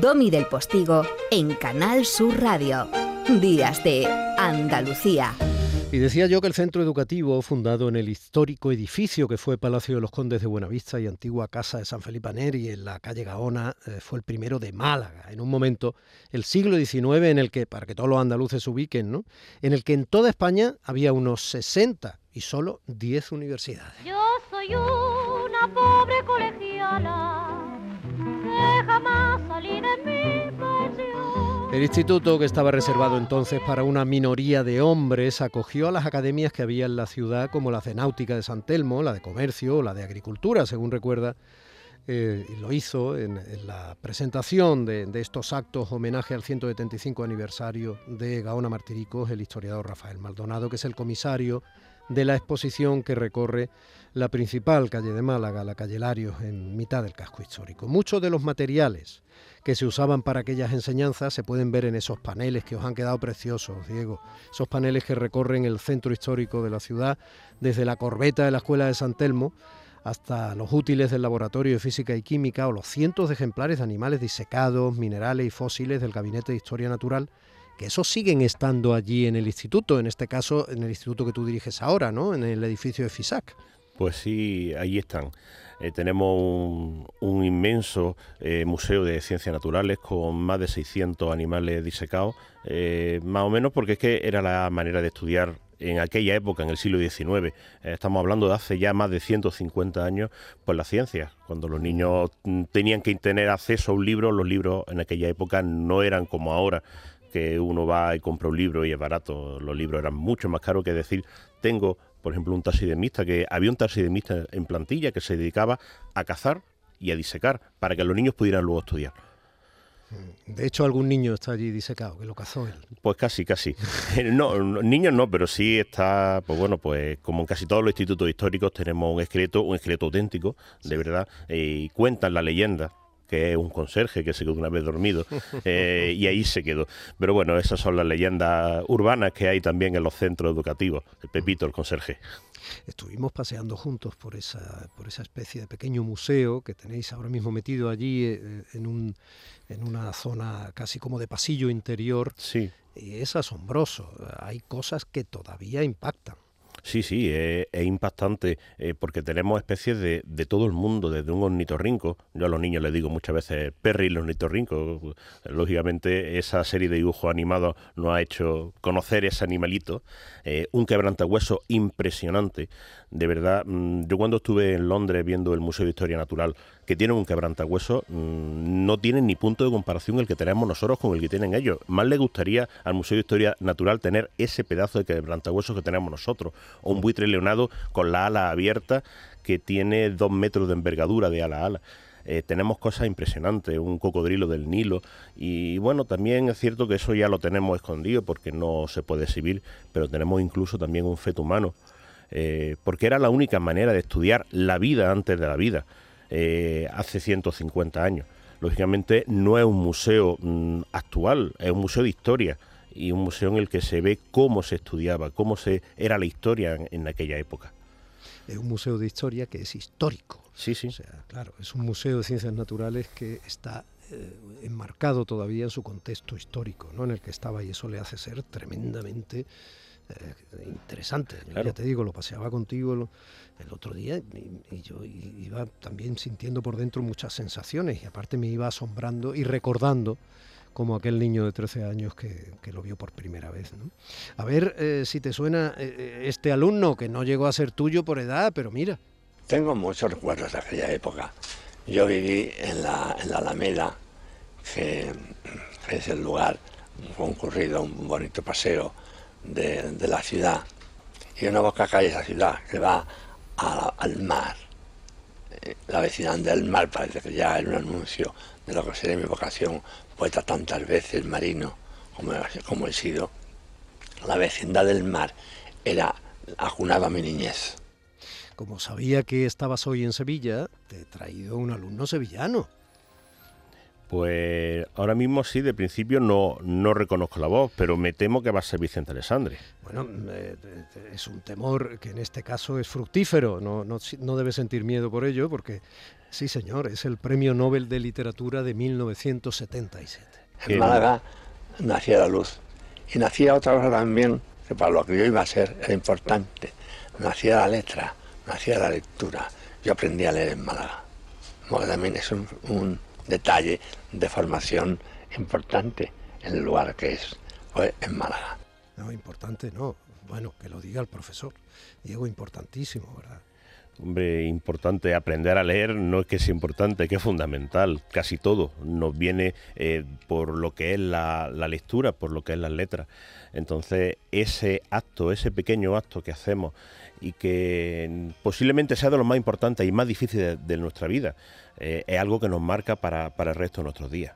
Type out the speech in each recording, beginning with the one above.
Domi del Postigo en Canal Sur Radio. Días de Andalucía. Y decía yo que el centro educativo, fundado en el histórico edificio que fue Palacio de los Condes de Buenavista y antigua casa de San Felipe Neri en la calle Gaona, eh, fue el primero de Málaga, en un momento, el siglo XIX, en el que, para que todos los andaluces se ubiquen, ¿no? en el que en toda España había unos 60 y solo 10 universidades. Yo soy una pobre colegiala El instituto, que estaba reservado entonces para una minoría de hombres, acogió a las academias que había en la ciudad, como la de Náutica de San Telmo, la de Comercio la de Agricultura, según recuerda, eh, lo hizo en, en la presentación de, de, estos actos homenaje al 175 aniversario de Gaona Martiricos, el historiador Rafael Maldonado, que es el comisario de la exposición que recorre la principal calle de Málaga, la calle Larios, en mitad del casco histórico. Muchos de los materiales que se usaban para aquellas enseñanzas se pueden ver en esos paneles que os han quedado preciosos, Diego. Esos paneles que recorren el centro histórico de la ciudad, desde la corbeta de la Escuela de San Telmo hasta los útiles del Laboratorio de Física y Química o los cientos de ejemplares de animales disecados, minerales y fósiles del Gabinete de Historia Natural, que esos siguen estando allí en el instituto, en este caso en el instituto que tú diriges ahora, ¿no? En el edificio de FISAC. Pues sí, ahí están. Eh, tenemos un, inmenso eh, museo de ciencias naturales con más de 600 animales disecados, eh, más o menos porque es que era la manera de estudiar en aquella época, en el siglo XIX, estamos hablando de hace ya más de 150 años, pues la ciencia. Cuando los niños mm, tenían que tener acceso a un libro, los libros en aquella época no eran como ahora, que uno va y compra un libro y es barato. Los libros eran mucho más caros que decir, tengo, por ejemplo, un taxidermista, que había un taxidermista en plantilla que se dedicaba a cazar y a disecar para que los niños pudieran luego estudiar. De hecho, algún niño está allí disecado, que lo cazó él. Pues casi, casi. No, niños no, pero sí está, pues bueno, pues como en casi todos los institutos históricos tenemos un esqueleto, un esqueleto auténtico, de verdad, y cuentan la leyenda que es un conserje que se quedó una vez dormido eh, y ahí se quedó. Pero bueno, esas son las leyendas urbanas que hay también en los centros educativos. El Pepito, el conserje. Estuvimos paseando juntos por esa, por esa especie de pequeño museo que tenéis ahora mismo metido allí eh, en, un, en una zona casi como de pasillo interior. Sí. Y es asombroso. Hay cosas que todavía impactan. Sí, sí, es, es impactante eh, porque tenemos especies de, de, todo el mundo, desde un ornitorrinco. Yo a los niños les digo muchas veces Perry y ornitorrinco. Lógicamente, esa serie de dibujos animados nos ha hecho conocer ese animalito. Eh, un quebrantahueso impresionante. De verdad, mmm, yo cuando estuve en Londres viendo el Museo de Historia Natural, que tiene un quebrantahueso, mmm, no tienen ni punto de comparación el que tenemos nosotros con el que tienen ellos. Más le gustaría al Museo de Historia Natural tener ese pedazo de quebrantahueso que tenemos nosotros o un buitre leonado con la ala abierta que tiene dos metros de envergadura de ala a ala. Eh, tenemos cosas impresionantes, un cocodrilo del Nilo y bueno, también es cierto que eso ya lo tenemos escondido porque no se puede exhibir, pero tenemos incluso también un feto humano, eh, porque era la única manera de estudiar la vida antes de la vida, eh, hace 150 años. Lógicamente no es un museo mmm, actual, es un museo de historia y un museo en el que se ve cómo se estudiaba, cómo se era la historia en, en aquella época. Es un museo de historia que es histórico. Sí, sí. O sea, claro, es un museo de ciencias naturales que está eh, enmarcado todavía en su contexto histórico, ¿no? En el que estaba y eso le hace ser tremendamente eh, interesante. Claro. Ya te digo, lo paseaba contigo el, el otro día y, y, yo iba también sintiendo por dentro muchas sensaciones y aparte me iba asombrando y recordando como aquel niño de 13 años que, que lo vio por primera vez. ¿no? A ver eh, si te suena eh, este alumno que no llegó a ser tuyo por edad, pero mira. Tengo muchos recuerdos de aquella época. Yo viví en la, en la Alameda, que, es el lugar concurrido, un bonito paseo de, de la ciudad. Y una boca calle esa ciudad que va al mar. La vecindad del mar parece que ya era un anuncio de lo que sería mi vocación, poeta tantas veces, marino, como, como he sido. La vecindad del mar era ajunado a mi niñez. Como sabía que estabas hoy en Sevilla, te he traído un alumno sevillano. Pues ahora mismo sí, de principio no, no reconozco la voz, pero me temo que va a ser Vicente Alessandre. Bueno, eh, es un temor que en este caso es fructífero, no, no, no debe sentir miedo por ello, porque Sí, señor, es el Premio Nobel de Literatura de 1977. En Málaga nacía la luz. Y nacía otra cosa también, que para lo que yo iba a ser era importante. Nacía la letra, nacía la lectura. Yo aprendí a leer en Málaga. Porque también es un, un detalle de formación importante en el lugar que es, pues, en Málaga. No, importante no. Bueno, que lo diga el profesor. Diego, importantísimo, ¿verdad? Hombre, importante aprender a leer, no es que sea importante, que es fundamental. Casi todo nos viene eh, por lo que es la, la, lectura, por lo que es las letras. Entonces, ese acto, ese pequeño acto que hacemos y que posiblemente sea de los más importantes y más difíciles de, de nuestra vida, eh, es algo que nos marca para, para el resto de nuestros días.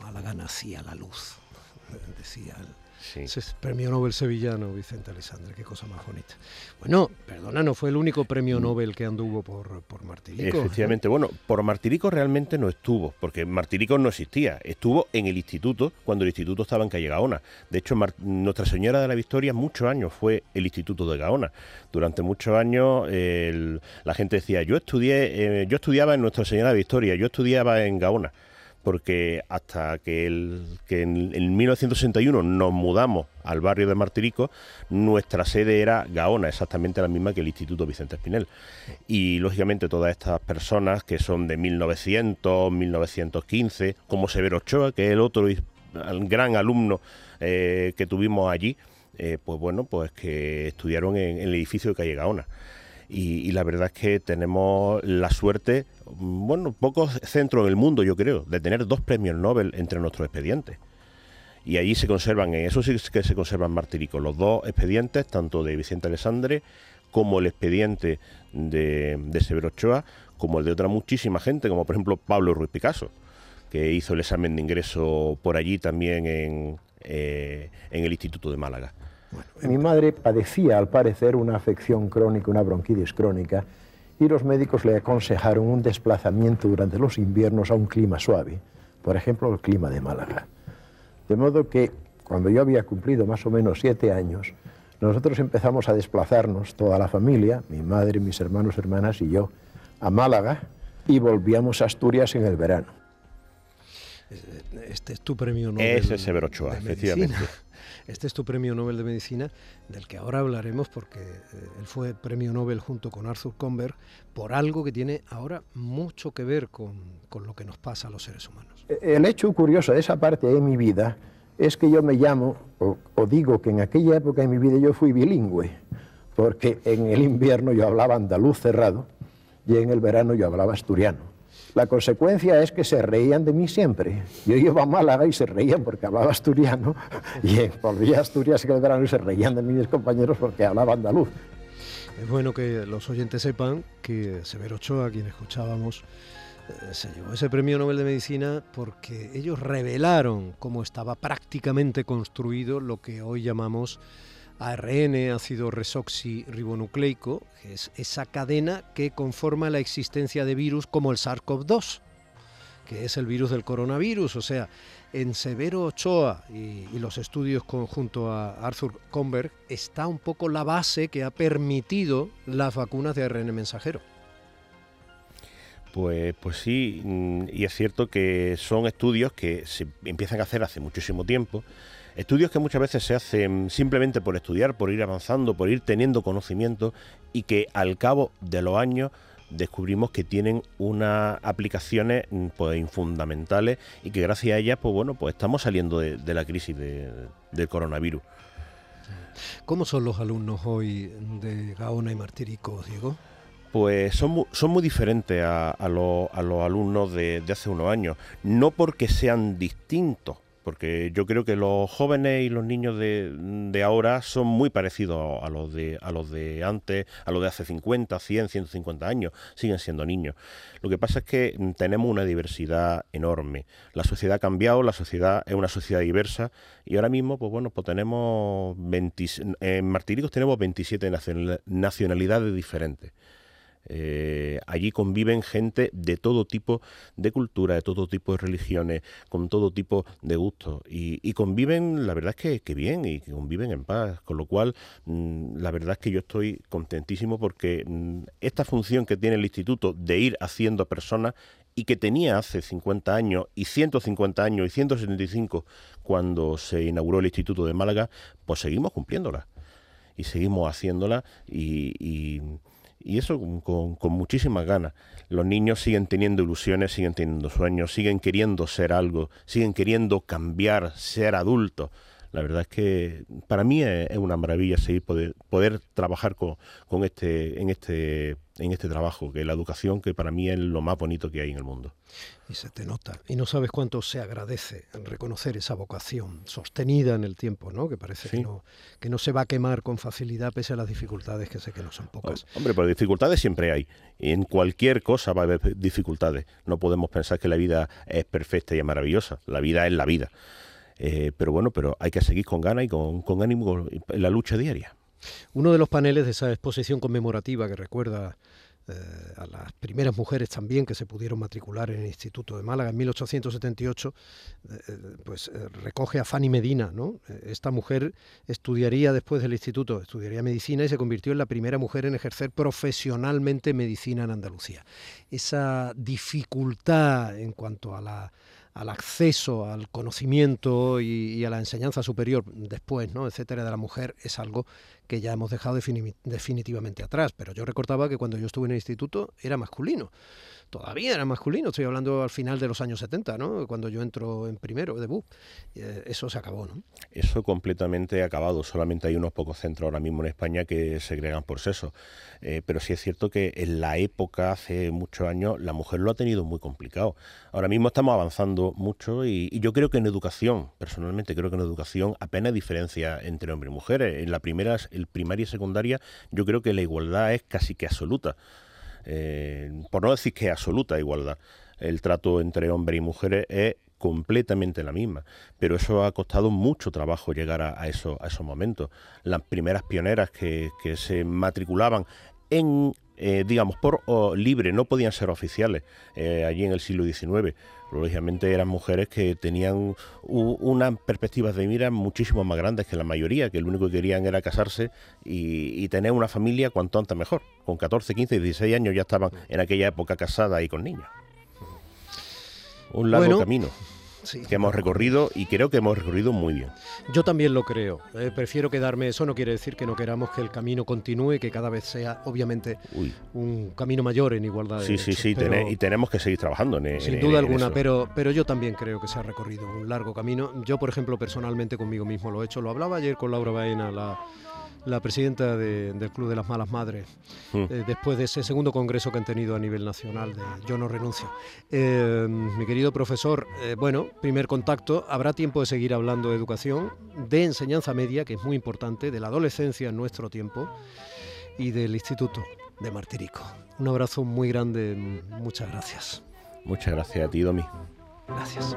Málaga nacía la luz, decía el Sí. Premio Nobel sevillano, Vicente Alessandra, qué cosa más bonita. Bueno, perdona, no fue el único premio Mm. Nobel que anduvo por, por Martirico. Efectivamente, bueno, por Martirico realmente no estuvo, porque Martirico no existía, estuvo en el instituto cuando el instituto estaba en calle Gaona. De hecho, Mar Nuestra Señora de la Victoria muchos años fue el instituto de Gaona. Durante muchos años eh, el, la gente decía, yo estudié, eh, yo estudiaba en Nuestra Señora de la Victoria, yo estudiaba en Gaona porque hasta que, en, en, 1961 nos mudamos al barrio de Martirico, nuestra sede era Gaona, exactamente la misma que el Instituto Vicente Espinel. Y lógicamente todas estas personas que son de 1900, 1915, como Severo Ochoa, que es el otro gran alumno eh, que tuvimos allí, eh, pues bueno, pues que estudiaron en, el edificio de calle Gaona. Y, la verdad es que tenemos la suerte, bueno, pocos centros en el mundo, yo creo, de tener dos premios Nobel entre nuestros expedientes. Y allí se conservan, en eso sí que se conservan martiricos, los dos expedientes, tanto de Vicente Alessandre como el expediente de, Severo Ochoa, como el de otra muchísima gente, como por ejemplo Pablo Ruiz Picasso, que hizo el examen de ingreso por allí también en, eh, el Instituto de Málaga. Mi madre padecía, al parecer, una afección crónica, una bronquitis crónica, y los médicos le aconsejaron un desplazamiento durante los inviernos a un clima suave, por ejemplo, el clima de Málaga. De modo que, cuando yo había cumplido más o menos siete años, nosotros empezamos a desplazarnos, toda la familia, mi madre, mis hermanos, hermanas y yo, a Málaga, y volvíamos a Asturias en el verano. Este es tu premio Nobel. Ese es Severo Ochoa, efectivamente. Este es tu premio Nobel de Medicina, del que ahora hablaremos porque eh, él fue premio Nobel junto con Arthur Comber por algo que tiene ahora mucho que ver con, con, lo que nos pasa a los seres humanos. El hecho curioso de esa parte de mi vida es que yo me llamo, o, o digo que en aquella época de mi vida yo fui bilingüe, porque en el invierno yo hablaba andaluz cerrado y en el verano yo hablaba asturiano. La consecuencia es que se reían de mí siempre. Yo iba a Málaga y se reían porque hablaba asturiano, y volvía a Asturias el verano y se reían de mis compañeros porque hablaba andaluz. Es bueno que los oyentes sepan que Severo Ochoa, quien escuchábamos, eh, se llevó ese premio Nobel de Medicina porque ellos revelaron cómo estaba prácticamente construido lo que hoy llamamos ARN, ácido resoxirribonucleico, que es esa cadena que conforma la existencia de virus como el SARS-CoV-2, que es el virus del coronavirus. O sea, en Severo Ochoa y, los estudios conjunto a Arthur Comberg está un poco la base que ha permitido las vacunas de ARN mensajero. Pues, pues sí, y es cierto que son estudios que se empiezan a hacer hace muchísimo tiempo. Estudios que muchas veces se hacen simplemente por estudiar, por ir avanzando, por ir teniendo conocimiento y que al cabo de los años descubrimos que tienen unas aplicaciones pues fundamentales y que gracias a ellas pues bueno pues estamos saliendo de, de la crisis de, del coronavirus. ¿Cómo son los alumnos hoy de Gaona y Martirico, Diego? Pues son muy, son muy diferentes a, a, lo, a los alumnos de, de hace unos años, no porque sean distintos, porque yo creo que los jóvenes y los niños de, de, ahora son muy parecidos a los de a los de antes, a los de hace 50, 100, 150 años, siguen siendo niños. Lo que pasa es que tenemos una diversidad enorme. La sociedad ha cambiado, la sociedad es una sociedad diversa y ahora mismo, pues bueno, pues tenemos 20, en Martiricos tenemos 27 nacionalidades diferentes. Eh, allí conviven gente de todo tipo de cultura, de todo tipo de religiones, con todo tipo de gustos. Y, conviven, la verdad es que, bien, y conviven en paz. Con lo cual, mm, la verdad es que yo estoy contentísimo porque mm, esta función que tiene el instituto de ir haciendo personas y que tenía hace 50 años y 150 años y 175 cuando se inauguró el Instituto de Málaga, pues seguimos cumpliéndola y seguimos haciéndola y, eso con, con, muchísimas ganas. Los niños siguen teniendo ilusiones, siguen teniendo sueños, siguen queriendo ser algo, siguen queriendo cambiar, ser adultos. La verdad es que para mí es, una maravilla seguir poder, poder trabajar con, con este, en este en este trabajo, que la educación, que para mí es lo más bonito que hay en el mundo. Y se te nota. Y no sabes cuánto se agradece reconocer esa vocación sostenida en el tiempo, ¿no? Que parece que, no, que no se va a quemar con facilidad pese a las dificultades, que sé que no son pocas. Hombre, pero dificultades siempre hay. En cualquier cosa va a haber dificultades. No podemos pensar que la vida es perfecta y es maravillosa. La vida es la vida. Eh, pero bueno, pero hay que seguir con ganas y con, ánimo en la lucha diaria. Uno de los paneles de esa exposición conmemorativa que recuerda eh, a las primeras mujeres también que se pudieron matricular en el Instituto de Málaga en 1878, eh, eh, pues recoge a Fanny Medina. ¿no? Esta mujer estudiaría después del instituto, estudiaría medicina y se convirtió en la primera mujer en ejercer profesionalmente medicina en Andalucía. Esa dificultad en cuanto a la al acceso al conocimiento y, a la enseñanza superior después, ¿no? etcétera, de la mujer es algo que ya hemos dejado definitivamente atrás. Pero yo recordaba que cuando yo estuve en el instituto era masculino todavía era masculino, estoy hablando al final de los años 70, ¿no? cuando yo entro en primero, debut. Eh, eso se acabó, ¿no? Eso completamente acabado, solamente hay unos pocos centros ahora mismo en España que segregan por sexo. Eh, pero sí es cierto que en la época, hace muchos años, la mujer lo ha tenido muy complicado. Ahora mismo estamos avanzando mucho y, yo creo que en educación, personalmente creo que en educación apenas diferencia entre hombres y mujeres. En la primera, el primaria y secundaria, yo creo que la igualdad es casi que absoluta. Eh, por no decir que absoluta igualdad. El trato entre hombres y mujeres es completamente la misma, pero eso ha costado mucho trabajo llegar a, eso, a esos momentos. Las primeras pioneras que, se matriculaban en, eh, digamos, por libre, no podían ser oficiales eh, allí en el siglo XIX lógicamente eran mujeres que tenían unas perspectivas de mira muchísimo más grandes que la mayoría, que lo único que querían era casarse y, tener una familia cuanto antes mejor. Con 14, 15, 16 años ya estaban en aquella época casadas y con niños. Un largo camino que hemos recorrido y creo que hemos recorrido muy bien. Yo también lo creo. Eh, prefiero quedarme. Eso no quiere decir que no queramos que el camino continúe, que cada vez sea, obviamente, un camino mayor en igualdad de Sí, sí, sí. y tenemos que seguir trabajando en Sin duda alguna, pero, pero yo también creo que se ha recorrido un largo camino. Yo, por ejemplo, personalmente conmigo mismo lo he hecho. Lo hablaba ayer con Laura Baena, la la presidenta del Club de las Malas Madres, mm. eh, después de ese segundo congreso que han tenido a nivel nacional de Yo no renuncio. Eh, mi querido profesor, eh, bueno, primer contacto, habrá tiempo de seguir hablando de educación, de enseñanza media, que es muy importante, de la adolescencia en nuestro tiempo y del Instituto de Martirico. Un abrazo muy grande, muchas gracias. Muchas gracias a ti, Domi. Gracias.